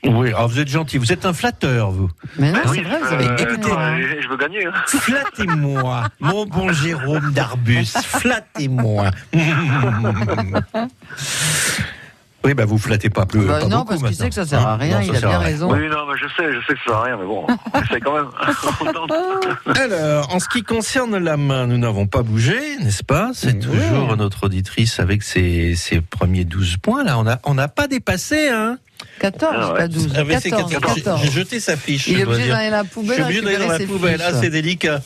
S3: Oui, alors vous êtes gentil, vous êtes un flatteur, vous.
S2: Mais non,
S13: Ah
S2: c'est
S13: oui,
S2: vrai, vous
S13: euh,
S2: avez
S3: écoutez,
S2: écouté.
S13: euh, je veux gagner. hein. *laughs*
S3: Flattez-moi, mon bon Jérôme Darbus, flattez-moi. *laughs* Oui, bah vous flattez pas plus.
S2: Bah
S3: pas
S2: non,
S3: beaucoup
S2: parce qu'il sait que ça sert à
S3: Hein
S2: rien,
S3: Non, ça
S2: il a bien
S3: à rien.
S2: raison.
S13: Oui, non, mais je sais, je sais que ça sert à rien, mais bon, j'essaie quand même. *laughs*
S3: Alors, en ce qui concerne la main, nous n'avons pas bougé, n'est-ce pas? C'est
S2: Oui.
S3: toujours notre auditrice avec ses, ses premiers 12 points. Là, on n'a on n'a pas dépassé, hein
S2: 14,
S13: Ah ouais.
S2: pas 12.
S3: Ah, mais c'est
S2: 14,
S3: 14. J'ai-
S2: 14.
S3: J'ai jeté sa fiche.
S2: Il
S3: je
S2: est obligé d'aller à la
S3: Je
S2: poubelle
S3: suis obligé d'aller dans la poubelle. Ah, c'est délicat.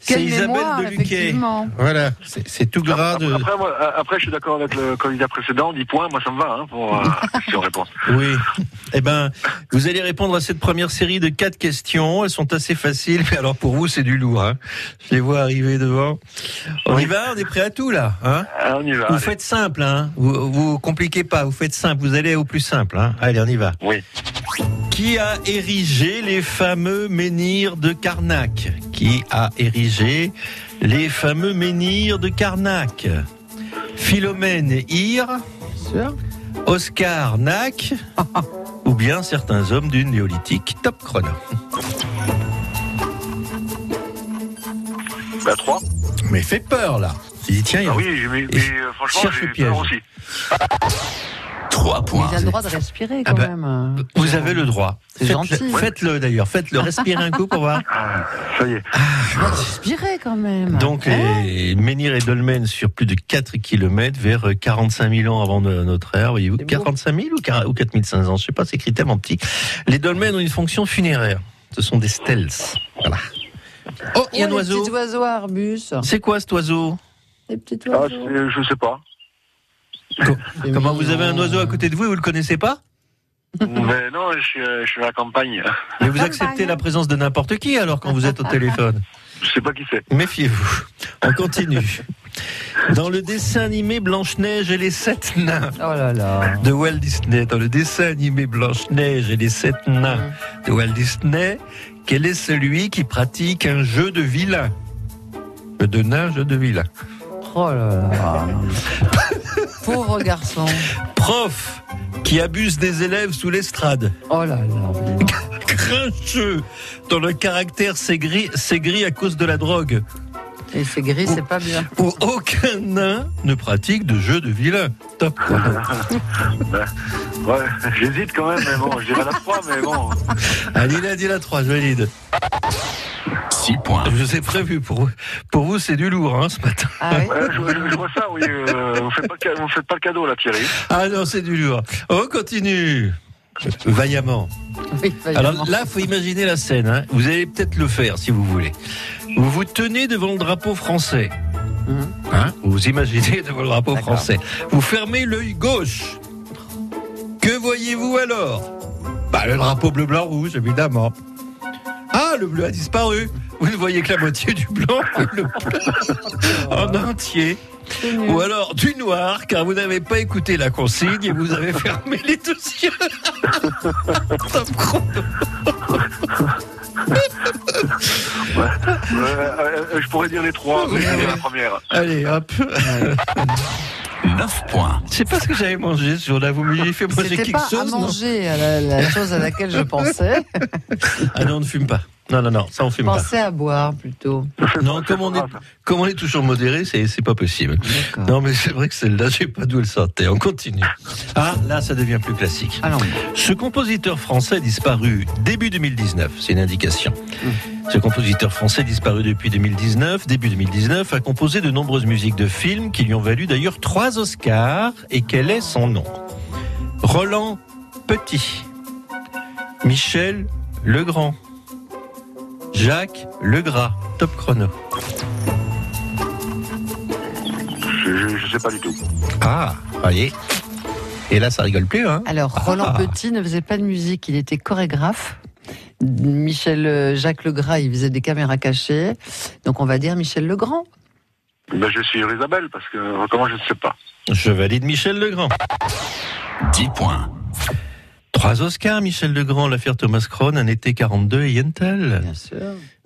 S3: C'est Isabelle
S2: mémoire,
S3: de Luquet. Voilà, c'est c'est tout gras de.
S13: Après, moi, euh, après, je suis d'accord avec le candidat précédent, 10 points, moi ça me va, hein, pour, euh, *laughs* si on répond.
S3: Oui. Eh ben, vous allez répondre à cette première série de quatre questions. Elles sont assez faciles, mais alors pour vous, c'est du lourd. Hein. Je les vois arriver devant. On y va? On est prêt à tout là hein?
S13: Ah, on y va.
S3: Vous
S13: allez.
S3: faites simple, hein vous, vous compliquez pas, vous faites simple, vous allez au plus simple. Hein allez, on y va.
S13: Oui.
S3: Qui a érigé les fameux menhirs de Karnak? Qui a érigé les fameux menhirs de Karnak Philomène Ir, Oscar Nack *laughs* ou bien certains hommes du néolithique top chrono.
S13: Bah, 3.
S3: Mais fait peur là. J'ai dit tiens, il y a-
S13: Ah oui, mais, mais, euh, franchement,
S3: Cherche
S13: j'ai
S3: le
S13: peur aussi.
S1: 3 points.
S2: Il a le droit de respirer
S3: Ah
S2: quand
S3: bah,
S2: même.
S3: vous avez le droit.
S2: C'est
S3: Faites-le-
S2: gentil.
S3: Faites-le d'ailleurs, faites-le. Respirez un coup pour voir.
S13: Ah, ça y est.
S2: Doit respirer quand même.
S3: Donc
S2: Hein
S3: les menhirs et dolmens sur plus de 4 km vers 45 000 ans avant notre ère, voyez-vous,
S2: C'est beau.
S3: 45 000 ou 4 ou 4 500, je sais pas, c'est écrit tellement petit. Les dolmens ont une fonction funéraire. Ce sont des stels. Voilà. Oh, il y a un
S2: Oh,
S3: oiseau.
S2: à Arbus.
S3: C'est quoi cet oiseau?
S2: Les petits
S13: Ah,
S2: oiseaux.
S13: c'est- je sais pas.
S3: Comment *laughs* vous avez un oiseau à côté de vous et vous le connaissez pas
S13: mais non, je suis, euh, je suis à la campagne.
S3: Mais vous acceptez la présence de n'importe qui alors quand vous êtes au téléphone.
S13: Je sais pas qui c'est.
S3: Méfiez-vous. On continue. Dans le dessin animé Blanche-Neige et les sept nains
S2: Oh là là.
S3: de Walt Disney, dans le dessin animé Blanche-Neige et les sept nains de Walt Disney, quel est celui qui pratique un jeu de vilain? Jeu de nain, jeu de vilain.
S2: Oh là là. *laughs* Pauvre garçon.
S3: Prof qui abuse des élèves sous l'estrade.
S2: Oh là là. *laughs*
S3: Grincheux dont le caractère s'aigrit à cause de la drogue.
S2: Et c'est gris, c'est pas bien.
S3: Où aucun nain ne pratique de jeu de vilain. Top. *laughs*
S13: Ouais, j'hésite quand même, mais bon, je dirais la 3, mais bon.
S3: Allez, il a dit la 3, je valide.
S1: 6 points.
S3: Je vous ai prévu, pour, pour vous c'est du lourd hein, ce matin.
S2: Ah oui
S13: Ouais, je, je- je vois ça, oui. euh, vous faites pas, le ca- vous faites pas le cadeau, là, Thierry.
S3: Ah non, c'est du lourd. On continue. Vaillamment.
S2: Oui,
S3: Alors là, faut imaginer la scène. hein. Vous allez peut-être le faire si vous voulez. Vous vous tenez devant le drapeau français.
S2: Mhm.
S3: Hein vous imaginez *laughs* devant le drapeau français. Vous fermez l'œil gauche. Que voyez-vous alors? Bah le drapeau bleu blanc rouge évidemment. Ah le bleu a disparu. Vous ne voyez que la moitié du blanc, le bleu *laughs* en entier. Ou alors du noir, car vous n'avez pas écouté la consigne et vous avez fermé les deux yeux. *laughs*
S13: je pourrais dire les 3, mais je vais dire la première.
S3: Allez, hop.
S1: 9 points.
S3: Je sais pas ce que j'avais mangé ce jour-là. Vous m'avez fait manger
S2: C'était
S3: quelque
S2: pas à
S3: chose non
S2: manger à la, la chose à laquelle je pensais.
S3: Ah non, on ne fume pas. Non, non, non, ça on fume pas.
S2: Pensez à boire plutôt.
S3: Non, comme on est, comme on est toujours modéré, c'est, c'est pas possible. Non, mais c'est vrai que celle-là, je sais pas d'où elle sortait. On continue. Ah, là, ça devient plus classique.
S2: Alors,
S3: Ce compositeur français disparu début 2019, c'est une indication. Ce compositeur français disparu depuis 2019, début 2019, a composé de nombreuses musiques de films qui lui ont valu d'ailleurs trois Oscars. Et quel est son nom? Roland Petit, Michel Legrand, Jacques Legras. Top chrono.
S13: Je, je sais pas du tout.
S3: Ah, voyez. Et là, ça rigole plus, hein
S2: Alors, Roland
S3: Ah.
S2: Petit ne faisait pas de musique, il était chorégraphe. Michel euh, Jacques Legras, il faisait des caméras cachées. Donc on va dire Michel Legrand.
S13: Ben, je suis Isabelle parce que comment je ne sais pas.
S3: Je valide Michel Legrand.
S1: 10 points.
S3: Trois Oscars, Michel Legrand, l'affaire Thomas Crown, un été 42 et
S2: sûr.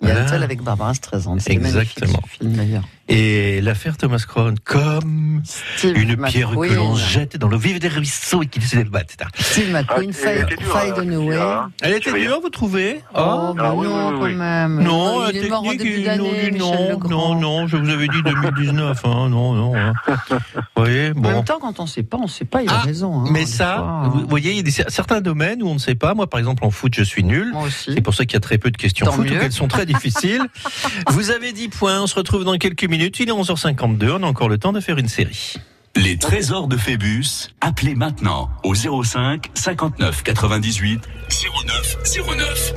S2: Il y a avec Barbara Streisand. C'est magnifique,
S3: Exactement.
S2: film d'ailleurs.
S3: Et l'affaire Thomas Crown, comme
S2: Steve
S3: une pierre que l'on jette dans le vif des ruisseaux et qui se débat, etc.
S2: Steve McQueen,
S13: Ah,
S2: Faye
S13: hein,
S2: Dunaway.
S13: hein.
S3: Elle était
S13: Rien.
S3: dure, vous trouvez?
S2: Oh, bah
S13: Ah, oui,
S2: non,
S13: oui, oui,
S2: quand même.
S3: Non, la
S2: il est mort en
S3: technique,
S2: début
S3: non, non, non, je vous avais dit 2019, hein, non, non. hein. Vous voyez,
S2: En
S3: bon.
S2: même temps, quand on sait pas, on sait pas, il a
S3: Ah,
S2: raison. hein,
S3: Mais ça,
S2: fois,
S3: vous
S2: hein.
S3: voyez, il y a des- certains domaines où on ne sait pas. Moi, par exemple, en foot, je suis nul.
S2: Moi aussi.
S3: C'est pour ça qu'il y a très peu de questions
S2: Tant
S3: foot ou qu'elles sont très difficiles. Vous avez 10 points. On se retrouve dans quelques minutes. Il est 11h52. On a encore le temps de faire une série.
S1: Les trésors de Phébus, appelez maintenant au 05 59 98 09 09.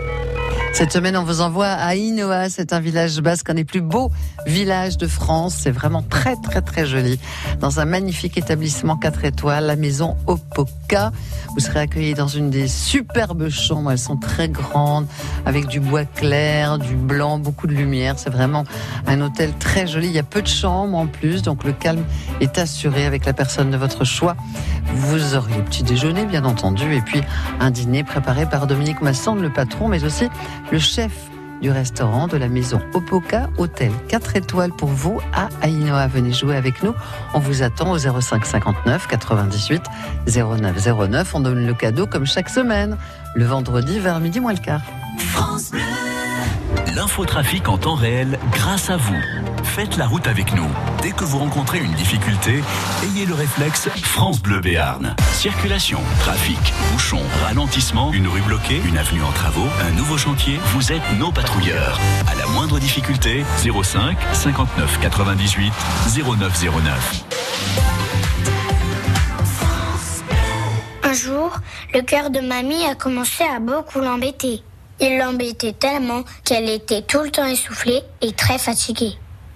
S2: Cette semaine, on vous envoie à Inoa, c'est un village basque, un des plus beaux villages de France. C'est vraiment très, très, très joli. Dans un magnifique établissement 4 étoiles, la maison Opoka. Vous serez accueillis dans une des superbes chambres. Elles sont très grandes, avec du bois clair, du blanc, beaucoup de lumière. C'est vraiment un hôtel très joli. Il y a peu de chambres en plus, donc le calme est assuré avec la personne de votre choix. Vous aurez le petit déjeuner, bien entendu, et puis un dîner préparé par Dominique Masson, le patron, mais aussi le chef du restaurant de la maison Opoka Hôtel 4 étoiles pour vous à Ainoa. Venez jouer avec nous. On vous attend au 05 59 98 09 09. On donne le cadeau comme chaque semaine, le vendredi vers midi moins le quart.
S1: L'infotrafic en temps réel grâce à vous. Faites la route avec nous. Dès que vous rencontrez une difficulté, ayez le réflexe France Bleu Béarn. Circulation, trafic, bouchon, ralentissement, une rue bloquée, une avenue en travaux, un nouveau chantier, vous êtes nos patrouilleurs. À la moindre difficulté, 05 59 98 0909.
S14: Un jour, le cœur de mamie a commencé à beaucoup l'embêter. Il l'embêtait tellement qu'elle était tout le temps essoufflée et très fatiguée.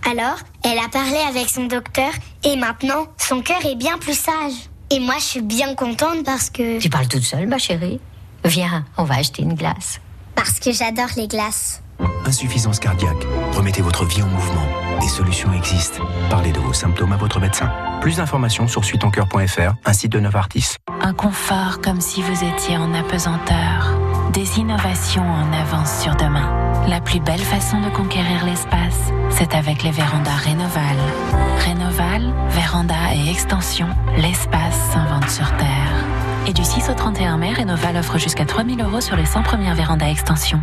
S14: Alors, elle a parlé avec son docteur et maintenant, son cœur est bien plus sage. Et moi, je suis bien contente parce que...
S15: Tu parles toute seule, ma chérie Viens, on va acheter une glace.
S14: Parce que j'adore les glaces.
S16: Insuffisance cardiaque. Remettez votre vie en mouvement. Des solutions existent. Parlez de vos symptômes à votre médecin. Plus d'informations sur suitoncoeur.fr, un site de Novartis.
S17: Un confort comme si vous étiez en apesanteur. Des innovations en avance sur demain. La plus belle façon de conquérir l'espace, c'est avec les vérandas Rénoval. Rénoval, véranda et extension, l'espace s'invente sur Terre. Et du 6 au 31 mai, Rénoval offre jusqu'à 3000 euros sur les 100 premières vérandas extension.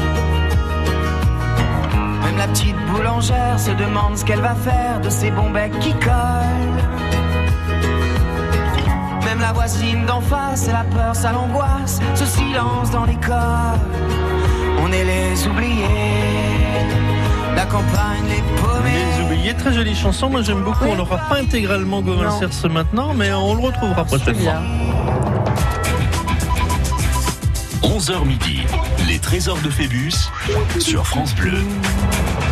S18: Même la petite boulangère se demande ce qu'elle va faire de ces bons becs qui collent. Même la voisine d'en face, la peur, ça l'angoisse, ce silence dans l'école. On est les oubliés, la campagne, les paumés.
S3: Les oubliés, très jolie chanson. Moi j'aime beaucoup. On l'aura pas intégralement Gauvin. Cerce maintenant, mais on le retrouvera prochainement.
S1: 11h midi, les trésors de Phébus sur France Bleu.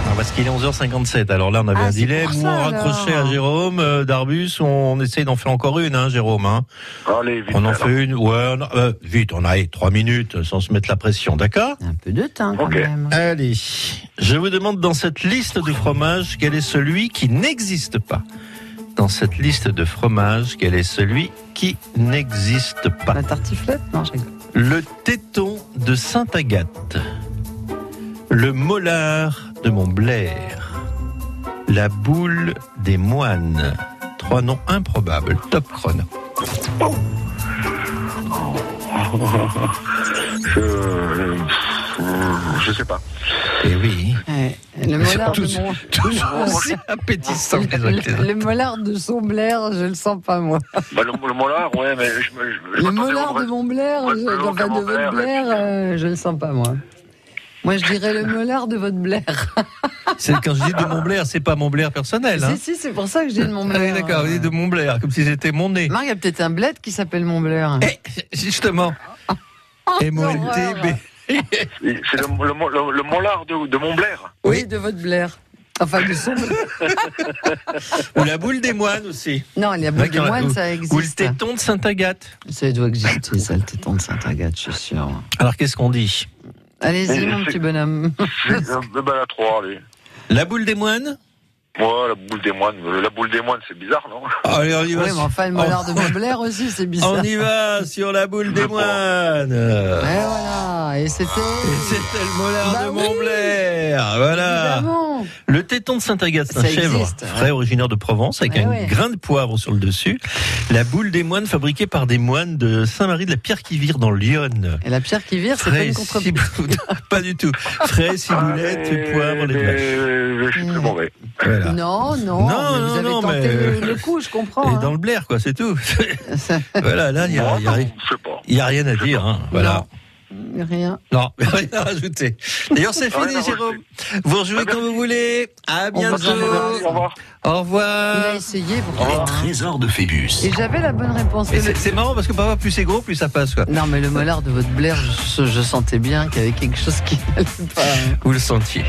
S3: Ah, parce qu'il est 11h57. Alors là, on avait
S2: Ah,
S3: un dilemme.
S2: ça,
S3: on raccrochait
S2: alors.
S3: à Jérôme euh, Darbus. On essaye d'en faire encore une, hein, Jérôme. Hein.
S13: Allez, vite.
S3: On en
S13: alors.
S3: fait une. Ouais, on a- euh, vite, on a allez, trois minutes sans se mettre la pression, d'accord
S2: Un peu de temps quand même.
S3: Allez, je vous demande dans cette liste de fromages, quel est celui qui n'existe pas Dans cette liste de fromages, quel est celui qui n'existe pas
S2: La tartiflette? Non, je.
S3: Le téton de Sainte-Agathe. Le molar de Montblair. La boule des moines. Trois noms improbables. Top chrono. *laughs*
S13: Euh, sais pas.
S3: Eh oui.
S2: Ouais, Le molar de mon... *laughs*
S3: Appétissant.
S2: Le, le molar de son Blair, je le sens pas moi.
S13: Bah, le, le molar, ouais, mais je, me- je, je
S2: Le molar de mon Blair,
S13: Ouais,
S2: je, enfin, de
S13: mon
S2: votre
S13: Blair,
S2: Blair,
S13: et puis-
S2: euh, je le sens pas moi. Moi, je dirais le molar de votre Blair. *laughs*
S3: C'est quand je dis de Montblair, c'est pas Montblair personnel. Hein
S2: Si, si, c'est pour ça que je dis de mon
S3: Ah oui,
S2: Blair.
S3: d'accord, vous dites de Montblair, comme si c'était mon nez.
S2: Marc, il y a peut-être un bled qui s'appelle Mont Blair.
S3: Eh, justement. *laughs* M-O-N-T-B.
S13: C'est le, le, mo- le, le molar de, de Montblair.
S2: Oui, de votre Blair. Enfin, de son Blair. *laughs*
S3: Ou la boule des moines aussi.
S2: Non, il y a beaucoup de
S3: D'accord,
S2: moines, ça
S3: Ou le
S2: existe.
S3: téton de Sainte-Agathe.
S2: Ça doit exister, ça, le téton de Saint-Agathe, je suis sûr.
S3: Alors qu'est-ce qu'on dit?
S2: Allez-y, mon petit bonhomme.
S13: C'est- euh, bah, la 3, allez.
S3: La boule des moines?
S13: Ouais, la boule des moines. Euh, La boule des moines, c'est bizarre, non?
S3: Allez, on y va.
S2: Oui, mais enfin, le molar de Mont Blair *laughs* aussi, c'est bizarre.
S3: On y va sur la boule des moines.
S2: Et voilà, et c'était.
S3: Et c'était le molar
S2: Bah
S3: de
S2: oui.
S3: Montblair. Voilà.
S2: Évidemment.
S3: Le téton de Saint-Agathe, c'est un
S2: Ça
S3: chèvre
S2: existe,
S3: frais
S2: ouais.
S3: originaire de Provence avec
S2: Ouais,
S3: un
S2: ouais.
S3: grain de poivre sur le dessus. La boule des moines fabriquée par des moines de Saint-Marie de la Pierre-qui-Vire dans l'Yonne.
S2: Et la pierre qui vire, c'est pas une
S3: ciboulette- *laughs* pas du tout. Frais, ciboulette,
S13: Ah,
S3: poivre, les
S13: mais-
S3: vaches.
S13: mais Je suis très mauvais.
S3: Voilà.
S2: Non, non,
S3: Non,
S2: mais
S3: non,
S2: vous avez
S3: non,
S2: tenté
S3: mais-
S2: le, le coup, je comprends.
S3: Et
S2: hein.
S3: dans le blaire, quoi, c'est tout. *laughs* voilà, là, il n'y a, y a- y rien à dire. Hein. Voilà.
S2: Rien.
S3: Non, *laughs* rien à rajouter. D'ailleurs, c'est fini, Jérôme. Vous rejouez quand vous voulez. À bientôt.
S13: Au revoir.
S3: Au
S2: Il a
S3: revoir.
S2: essayé pour
S1: Les trésors de Phébus.
S2: Et j'avais la bonne réponse. Le-
S3: c'est marrant parce que parfois, plus c'est gros, plus ça passe. Quoi.
S2: Non, mais le molar de votre Blair, je, je sentais bien qu'il y avait quelque chose qui n'allait pas. hein.
S3: Vous le sentiez.